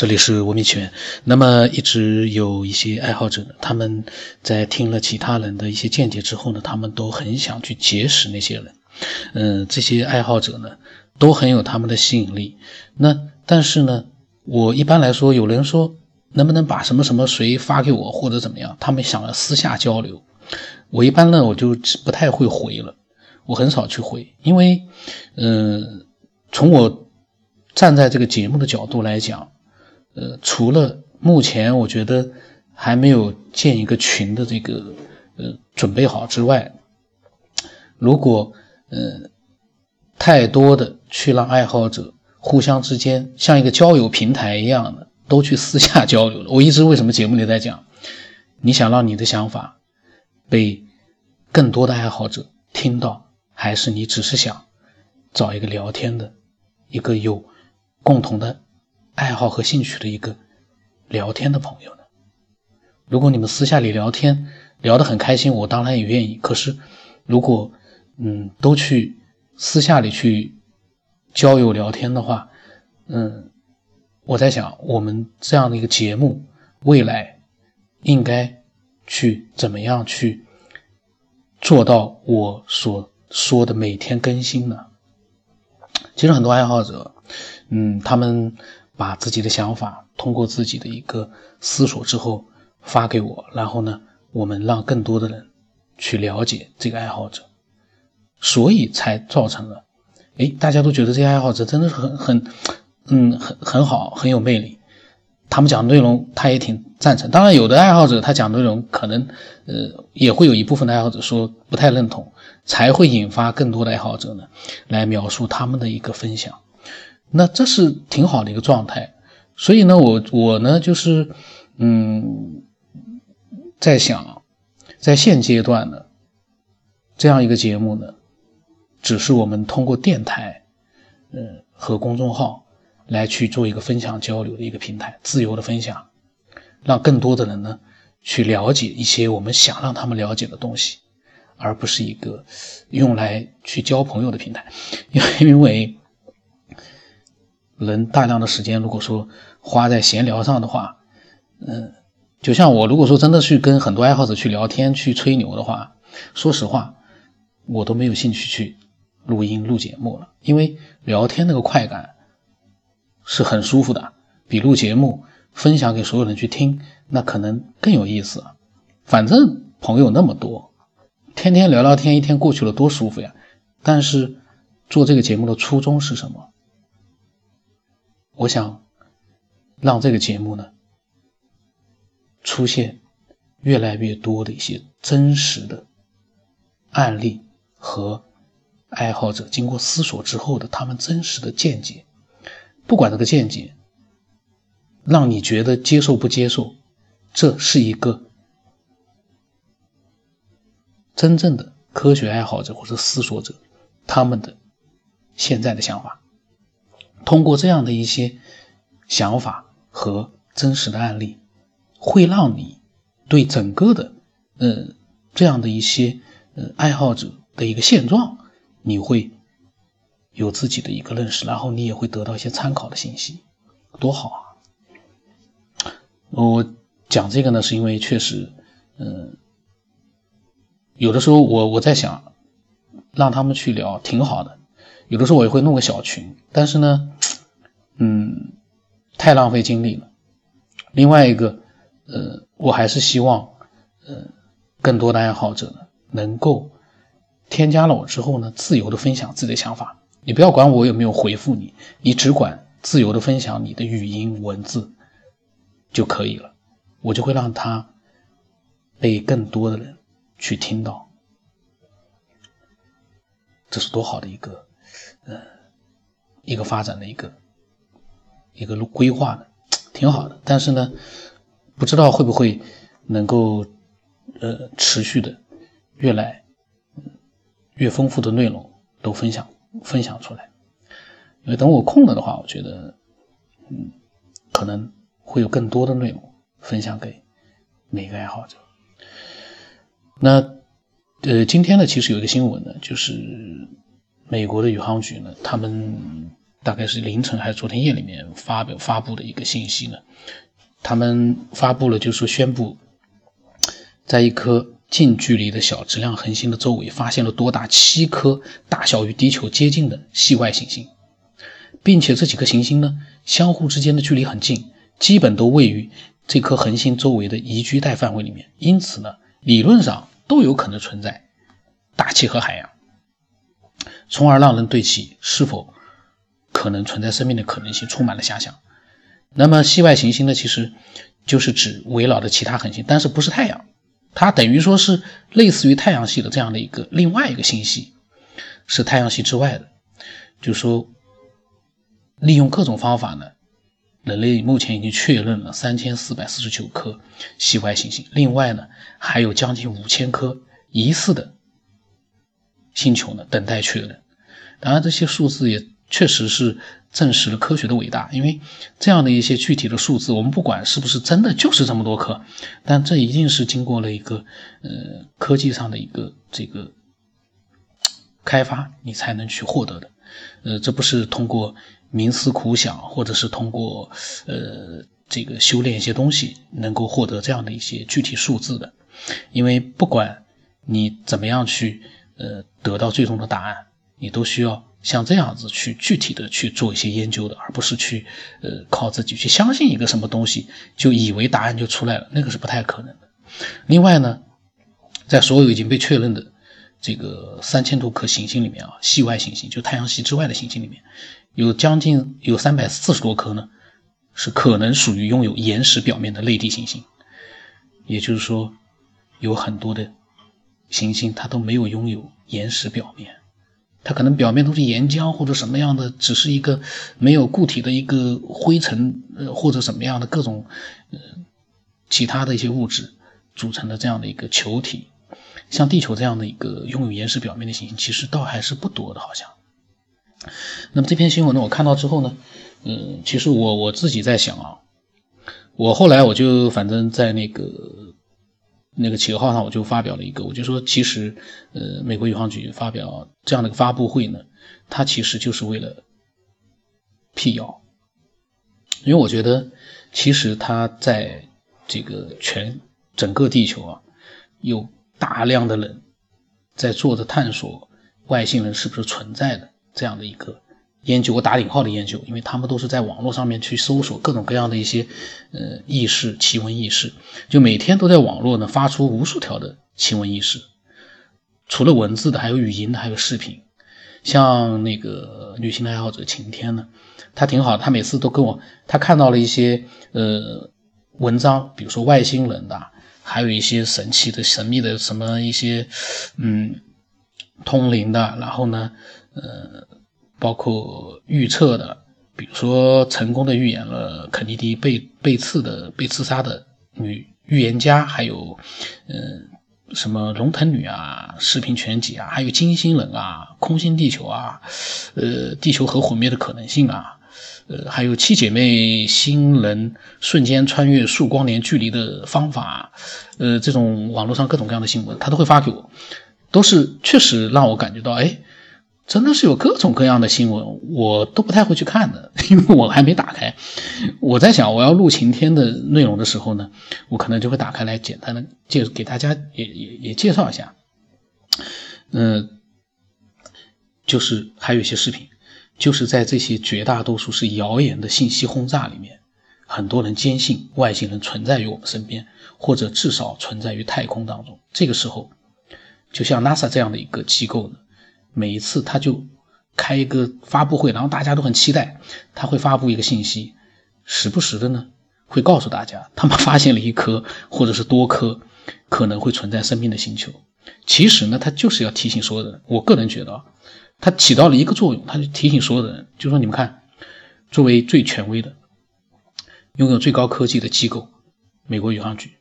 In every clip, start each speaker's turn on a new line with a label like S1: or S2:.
S1: 这里是文明起源。那么一直有一些爱好者，他们在听了其他人的一些见解之后呢，他们都很想去结识那些人。嗯，这些爱好者呢，都很有他们的吸引力。那但是呢，我一般来说，有人说能不能把什么什么谁发给我或者怎么样，他们想要私下交流，我一般呢我就不太会回了，我很少去回，因为嗯，从我站在这个节目的角度来讲。呃，除了目前我觉得还没有建一个群的这个呃准备好之外，如果呃太多的去让爱好者互相之间像一个交友平台一样的都去私下交流了，我一直为什么节目里在讲，你想让你的想法被更多的爱好者听到，还是你只是想找一个聊天的一个有共同的？爱好和兴趣的一个聊天的朋友呢？如果你们私下里聊天聊得很开心，我当然也愿意。可是，如果嗯都去私下里去交友聊天的话，嗯，我在想，我们这样的一个节目未来应该去怎么样去做到我所说的每天更新呢？其实很多爱好者，嗯，他们。把自己的想法通过自己的一个思索之后发给我，然后呢，我们让更多的人去了解这个爱好者，所以才造成了，哎，大家都觉得这些爱好者真的是很很，嗯，很很好，很有魅力。他们讲的内容他也挺赞成。当然，有的爱好者他讲的内容可能，呃，也会有一部分的爱好者说不太认同，才会引发更多的爱好者呢来描述他们的一个分享。那这是挺好的一个状态，所以呢，我我呢就是，嗯，在想，在现阶段呢，这样一个节目呢，只是我们通过电台，嗯和公众号来去做一个分享交流的一个平台，自由的分享，让更多的人呢去了解一些我们想让他们了解的东西，而不是一个用来去交朋友的平台，因为因为。人大量的时间，如果说花在闲聊上的话，嗯，就像我如果说真的去跟很多爱好者去聊天、去吹牛的话，说实话，我都没有兴趣去录音录节目了，因为聊天那个快感是很舒服的，比录节目分享给所有人去听，那可能更有意思。反正朋友那么多，天天聊聊天，一天过去了多舒服呀。但是做这个节目的初衷是什么？我想让这个节目呢出现越来越多的一些真实的案例和爱好者经过思索之后的他们真实的见解，不管这个见解让你觉得接受不接受，这是一个真正的科学爱好者或者思索者他们的现在的想法。通过这样的一些想法和真实的案例，会让你对整个的呃这样的一些呃爱好者的一个现状，你会有自己的一个认识，然后你也会得到一些参考的信息，多好啊！我讲这个呢，是因为确实，嗯，有的时候我我在想，让他们去聊挺好的。有的时候我也会弄个小群，但是呢，嗯，太浪费精力了。另外一个，呃，我还是希望，呃，更多的爱好者呢，能够添加了我之后呢，自由的分享自己的想法。你不要管我有没有回复你，你只管自由的分享你的语音文字就可以了，我就会让他被更多的人去听到。这是多好的一个！呃，一个发展的一个一个路规划的，挺好的。但是呢，不知道会不会能够呃持续的越来越丰富的内容都分享分享出来。因为等我空了的话，我觉得嗯可能会有更多的内容分享给每个爱好者。那呃今天呢，其实有一个新闻呢，就是。美国的宇航局呢，他们大概是凌晨还是昨天夜里面发表发布的一个信息呢？他们发布了，就是说宣布，在一颗近距离的小质量恒星的周围发现了多达七颗大小与地球接近的系外行星，并且这几颗行星呢相互之间的距离很近，基本都位于这颗恒星周围的宜居带范围里面，因此呢，理论上都有可能存在大气和海洋，从而让人对其是否可能存在生命的可能性充满了遐想。那么系外行星呢，其实就是指围绕着其他恒星，但是不是太阳，它等于说是类似于太阳系的这样的一个另外一个星系，是太阳系之外的。就说利用各种方法呢，人类目前已经确认了三千四百四十九颗系外行星，另外呢还有将近五千颗疑似的星球呢等待确认。当然，这些数字也。确实是证实了科学的伟大，因为这样的一些具体的数字，我们不管是不是真的就是这么多颗，但这一定是经过了一个呃科技上的一个这个开发，你才能去获得的。呃，这不是通过冥思苦想，或者是通过呃这个修炼一些东西能够获得这样的一些具体数字的，因为不管你怎么样去呃得到最终的答案，你都需要。像这样子去具体的去做一些研究的，而不是去呃靠自己去相信一个什么东西就以为答案就出来了，那个是不太可能的。另外呢，在所有已经被确认的这个三千多颗行星里面啊，系外行星就太阳系之外的行星里面，有将近有三百四十多颗呢，是可能属于拥有岩石表面的类地行星，也就是说，有很多的行星它都没有拥有岩石表面。它可能表面都是岩浆或者什么样的，只是一个没有固体的一个灰尘，呃或者什么样的各种，呃其他的一些物质组成的这样的一个球体。像地球这样的一个拥有岩石表面的行星，其实倒还是不多的，好像。那么这篇新闻呢，我看到之后呢，嗯，其实我我自己在想啊，我后来我就反正在那个。那个企鹅号上，我就发表了一个，我就说，其实，呃，美国宇航局发表这样的一个发布会呢，它其实就是为了辟谣，因为我觉得，其实它在这个全整个地球啊，有大量的人在做着探索外星人是不是存在的这样的一个。研究我打引号的研究，因为他们都是在网络上面去搜索各种各样的一些呃轶事奇闻异事，就每天都在网络呢发出无数条的奇闻异事，除了文字的，还有语音的，还有视频。像那个旅行的爱好者晴天呢，他挺好，他每次都跟我，他看到了一些呃文章，比如说外星人的，还有一些神奇的、神秘的什么一些嗯通灵的，然后呢呃。包括预测的，比如说成功的预言了肯尼迪被被刺的被刺杀的女预言家，还有，嗯，什么龙腾女啊、视频全集啊，还有金星人啊、空心地球啊，呃，地球核毁灭的可能性啊，呃，还有七姐妹星人瞬间穿越数光年距离的方法，呃，这种网络上各种各样的新闻，他都会发给我，都是确实让我感觉到，哎。真的是有各种各样的新闻，我都不太会去看的，因为我还没打开。我在想，我要录晴天的内容的时候呢，我可能就会打开来简单的介给大家也也也介绍一下。嗯，就是还有一些视频，就是在这些绝大多数是谣言的信息轰炸里面，很多人坚信外星人存在于我们身边，或者至少存在于太空当中。这个时候，就像 NASA 这样的一个机构呢。每一次他就开一个发布会，然后大家都很期待，他会发布一个信息，时不时的呢会告诉大家，他们发现了一颗或者是多颗可能会存在生命的星球。其实呢，他就是要提醒所有人。我个人觉得啊，他起到了一个作用，他就提醒所有的人，就说你们看，作为最权威的、拥有最高科技的机构——美国宇航局，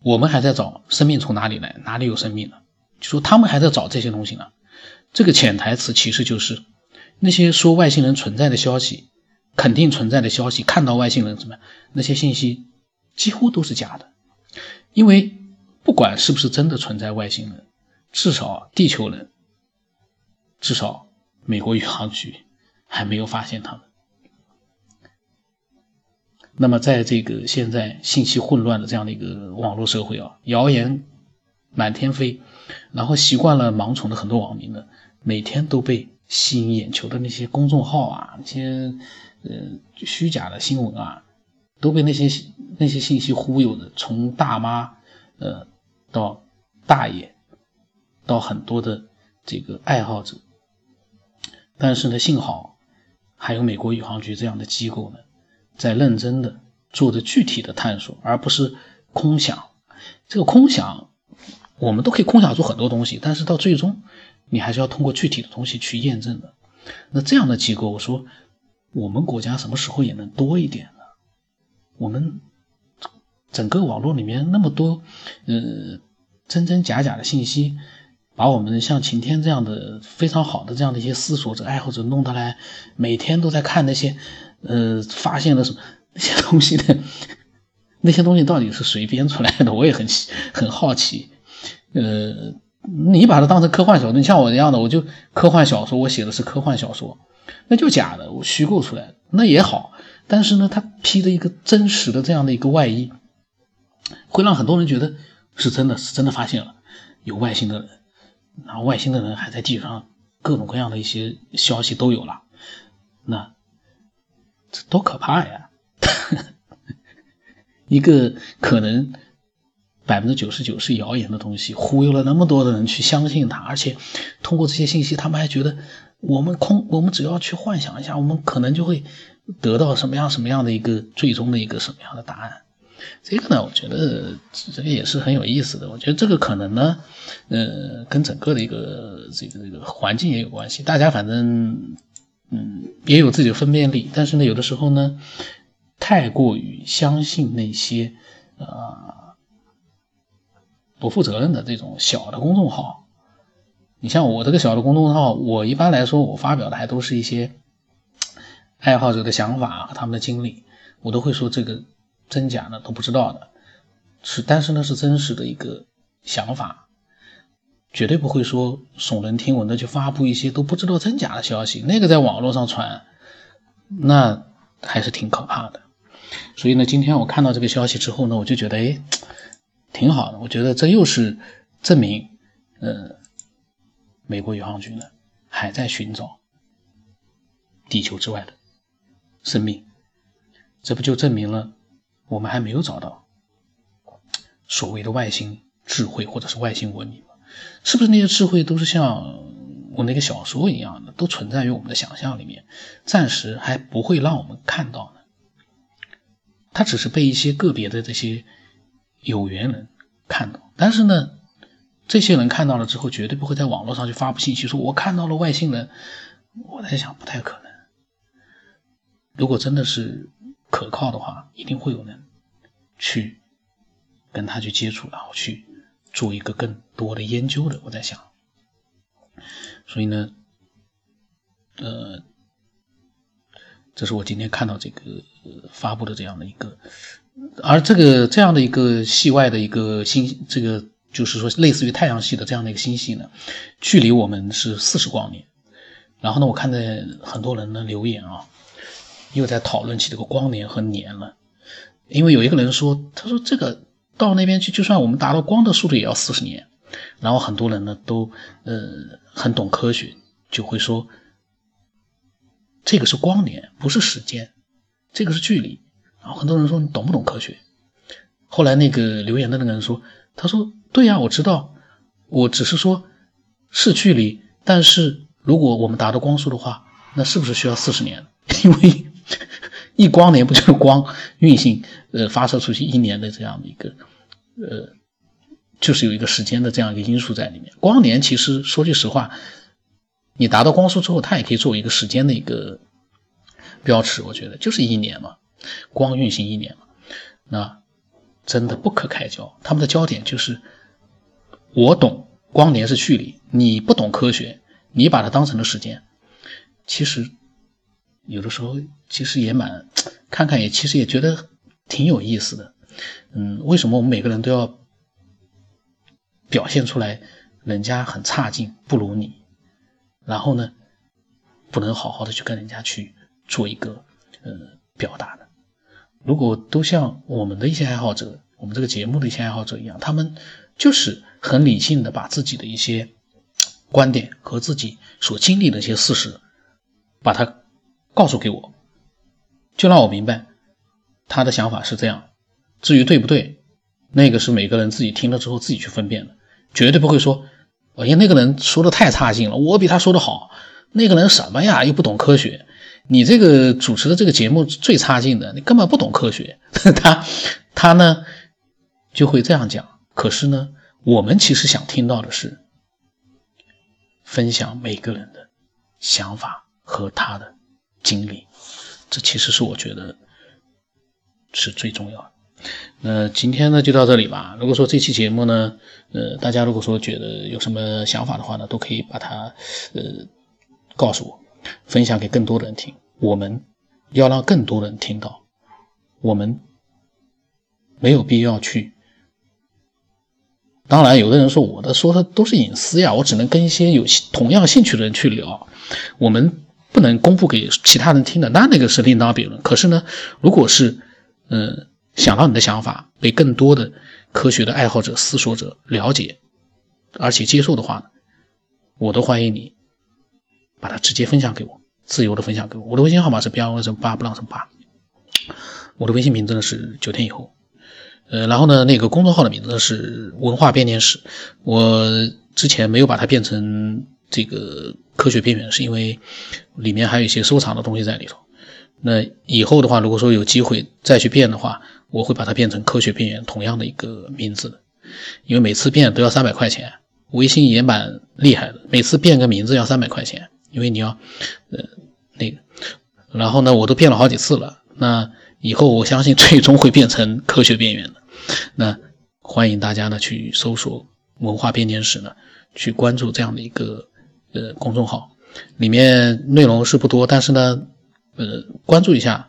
S1: 我们还在找生命从哪里来，哪里有生命呢？说他们还在找这些东西呢，这个潜台词其实就是那些说外星人存在的消息，肯定存在的消息，看到外星人什么那些信息几乎都是假的，因为不管是不是真的存在外星人，至少地球人，至少美国宇航局还没有发现他们。那么，在这个现在信息混乱的这样的一个网络社会啊，谣言满天飞，然后习惯了盲从的很多网民呢，每天都被吸引眼球的那些公众号啊，那些呃虚假的新闻啊，都被那些那些信息忽悠的，从大妈呃到大爷，到很多的这个爱好者。但是呢，幸好还有美国宇航局这样的机构呢。在认真的做着具体的探索，而不是空想。这个空想，我们都可以空想出很多东西，但是到最终，你还是要通过具体的东西去验证的。那这样的机构，我说，我们国家什么时候也能多一点呢？我们整个网络里面那么多，呃，真真假假的信息，把我们像晴天这样的非常好的这样的一些思索者、爱好者弄得来，每天都在看那些。呃，发现了什么那些东西的，那些东西到底是谁编出来的？我也很很好奇。呃，你把它当成科幻小说，你像我这样的，我就科幻小说，我写的是科幻小说，那就假的，我虚构出来的，那也好。但是呢，它披着一个真实的这样的一个外衣，会让很多人觉得是真的，是真的发现了有外星的人，然后外星的人还在地球上，各种各样的一些消息都有了。那这。多可怕呀！一个可能百分之九十九是谣言的东西，忽悠了那么多的人去相信它，而且通过这些信息，他们还觉得我们空，我们只要去幻想一下，我们可能就会得到什么样什么样的一个最终的一个什么样的答案。这个呢，我觉得这个也是很有意思的。我觉得这个可能呢，呃，跟整个的一个这个这个环境也有关系。大家反正。嗯，也有自己的分辨力，但是呢，有的时候呢，太过于相信那些呃不负责任的这种小的公众号。你像我这个小的公众号，我一般来说我发表的还都是一些爱好者的想法和他们的经历，我都会说这个真假呢都不知道的，是但是呢是真实的一个想法。绝对不会说耸人听闻的去发布一些都不知道真假的消息，那个在网络上传，那还是挺可怕的。所以呢，今天我看到这个消息之后呢，我就觉得哎，挺好的。我觉得这又是证明，呃，美国宇航局呢还在寻找地球之外的生命，这不就证明了我们还没有找到所谓的外星智慧或者是外星文明吗？是不是那些智慧都是像我那个小说一样的，都存在于我们的想象里面，暂时还不会让我们看到呢？它只是被一些个别的这些有缘人看到，但是呢，这些人看到了之后，绝对不会在网络上去发布信息，说我看到了外星人。我在想，不太可能。如果真的是可靠的话，一定会有人去跟他去接触，然后去。做一个更多的研究的，我在想，所以呢，呃，这是我今天看到这个发布的这样的一个，而这个这样的一个系外的一个星，这个就是说类似于太阳系的这样的一个星系呢，距离我们是四十光年。然后呢，我看到很多人呢留言啊，又在讨论起这个光年和年了，因为有一个人说，他说这个。到那边去，就算我们达到光的速度，也要四十年。然后很多人呢，都呃很懂科学，就会说，这个是光年，不是时间，这个是距离。然后很多人说，你懂不懂科学？后来那个留言的那个人说，他说，对呀，我知道，我只是说，是距离，但是如果我们达到光速的话，那是不是需要四十年？因为。一光年不就是光运行，呃，发射出去一年的这样的一个，呃，就是有一个时间的这样一个因素在里面。光年其实说句实话，你达到光速之后，它也可以作为一个时间的一个标尺。我觉得就是一年嘛，光运行一年嘛，那真的不可开交。他们的焦点就是，我懂光年是距离，你不懂科学，你把它当成了时间，其实。有的时候其实也蛮看看也其实也觉得挺有意思的，嗯，为什么我们每个人都要表现出来人家很差劲不如你，然后呢不能好好的去跟人家去做一个呃表达呢。如果都像我们的一些爱好者，我们这个节目的一些爱好者一样，他们就是很理性的把自己的一些观点和自己所经历的一些事实，把它告诉给我，就让我明白他的想法是这样。至于对不对，那个是每个人自己听了之后自己去分辨的，绝对不会说，哎呀，那个人说的太差劲了，我比他说的好。那个人什么呀，又不懂科学。你这个主持的这个节目最差劲的，你根本不懂科学。他他呢就会这样讲。可是呢，我们其实想听到的是分享每个人的想法和他的经历，这其实是我觉得是最重要的。那今天呢就到这里吧。如果说这期节目呢，呃，大家如果说觉得有什么想法的话呢，都可以把它呃告诉我。分享给更多的人听，我们要让更多人听到。我们没有必要去。当然，有的人说我的说的都是隐私呀，我只能跟一些有同样兴趣的人去聊，我们不能公布给其他人听的。那那个是另当别论。可是呢，如果是嗯想让你的想法被更多的科学的爱好者、思索者了解，而且接受的话呢，我都欢迎你。把它直接分享给我，自由的分享给我。我的微信号码是 b 二什么八不浪什么八，我的微信名字呢是九天以后。呃，然后呢，那个公众号的名字是文化编年史。我之前没有把它变成这个科学边缘，是因为里面还有一些收藏的东西在里头。那以后的话，如果说有机会再去变的话，我会把它变成科学边缘同样的一个名字，因为每次变都要三百块钱。微信也蛮厉害的，每次变个名字要三百块钱。因为你要，呃，那个，然后呢，我都变了好几次了。那以后我相信 最终会变成科学边缘的。那欢迎大家呢去搜索“文化编年史”呢，去关注这样的一个呃公众号，里面内容是不多，但是呢，呃，关注一下，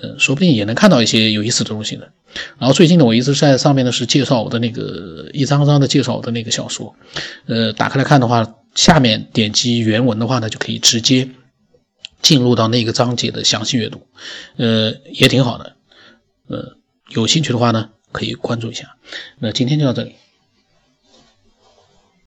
S1: 呃，说不定也能看到一些有意思的东西的。然后最近呢，我一直在上面呢是介绍我的那个一张张的介绍我的那个小说，呃，打开来看的话。下面点击原文的话呢，就可以直接进入到那个章节的详细阅读，呃，也挺好的，呃，有兴趣的话呢，可以关注一下。那今天就到这里。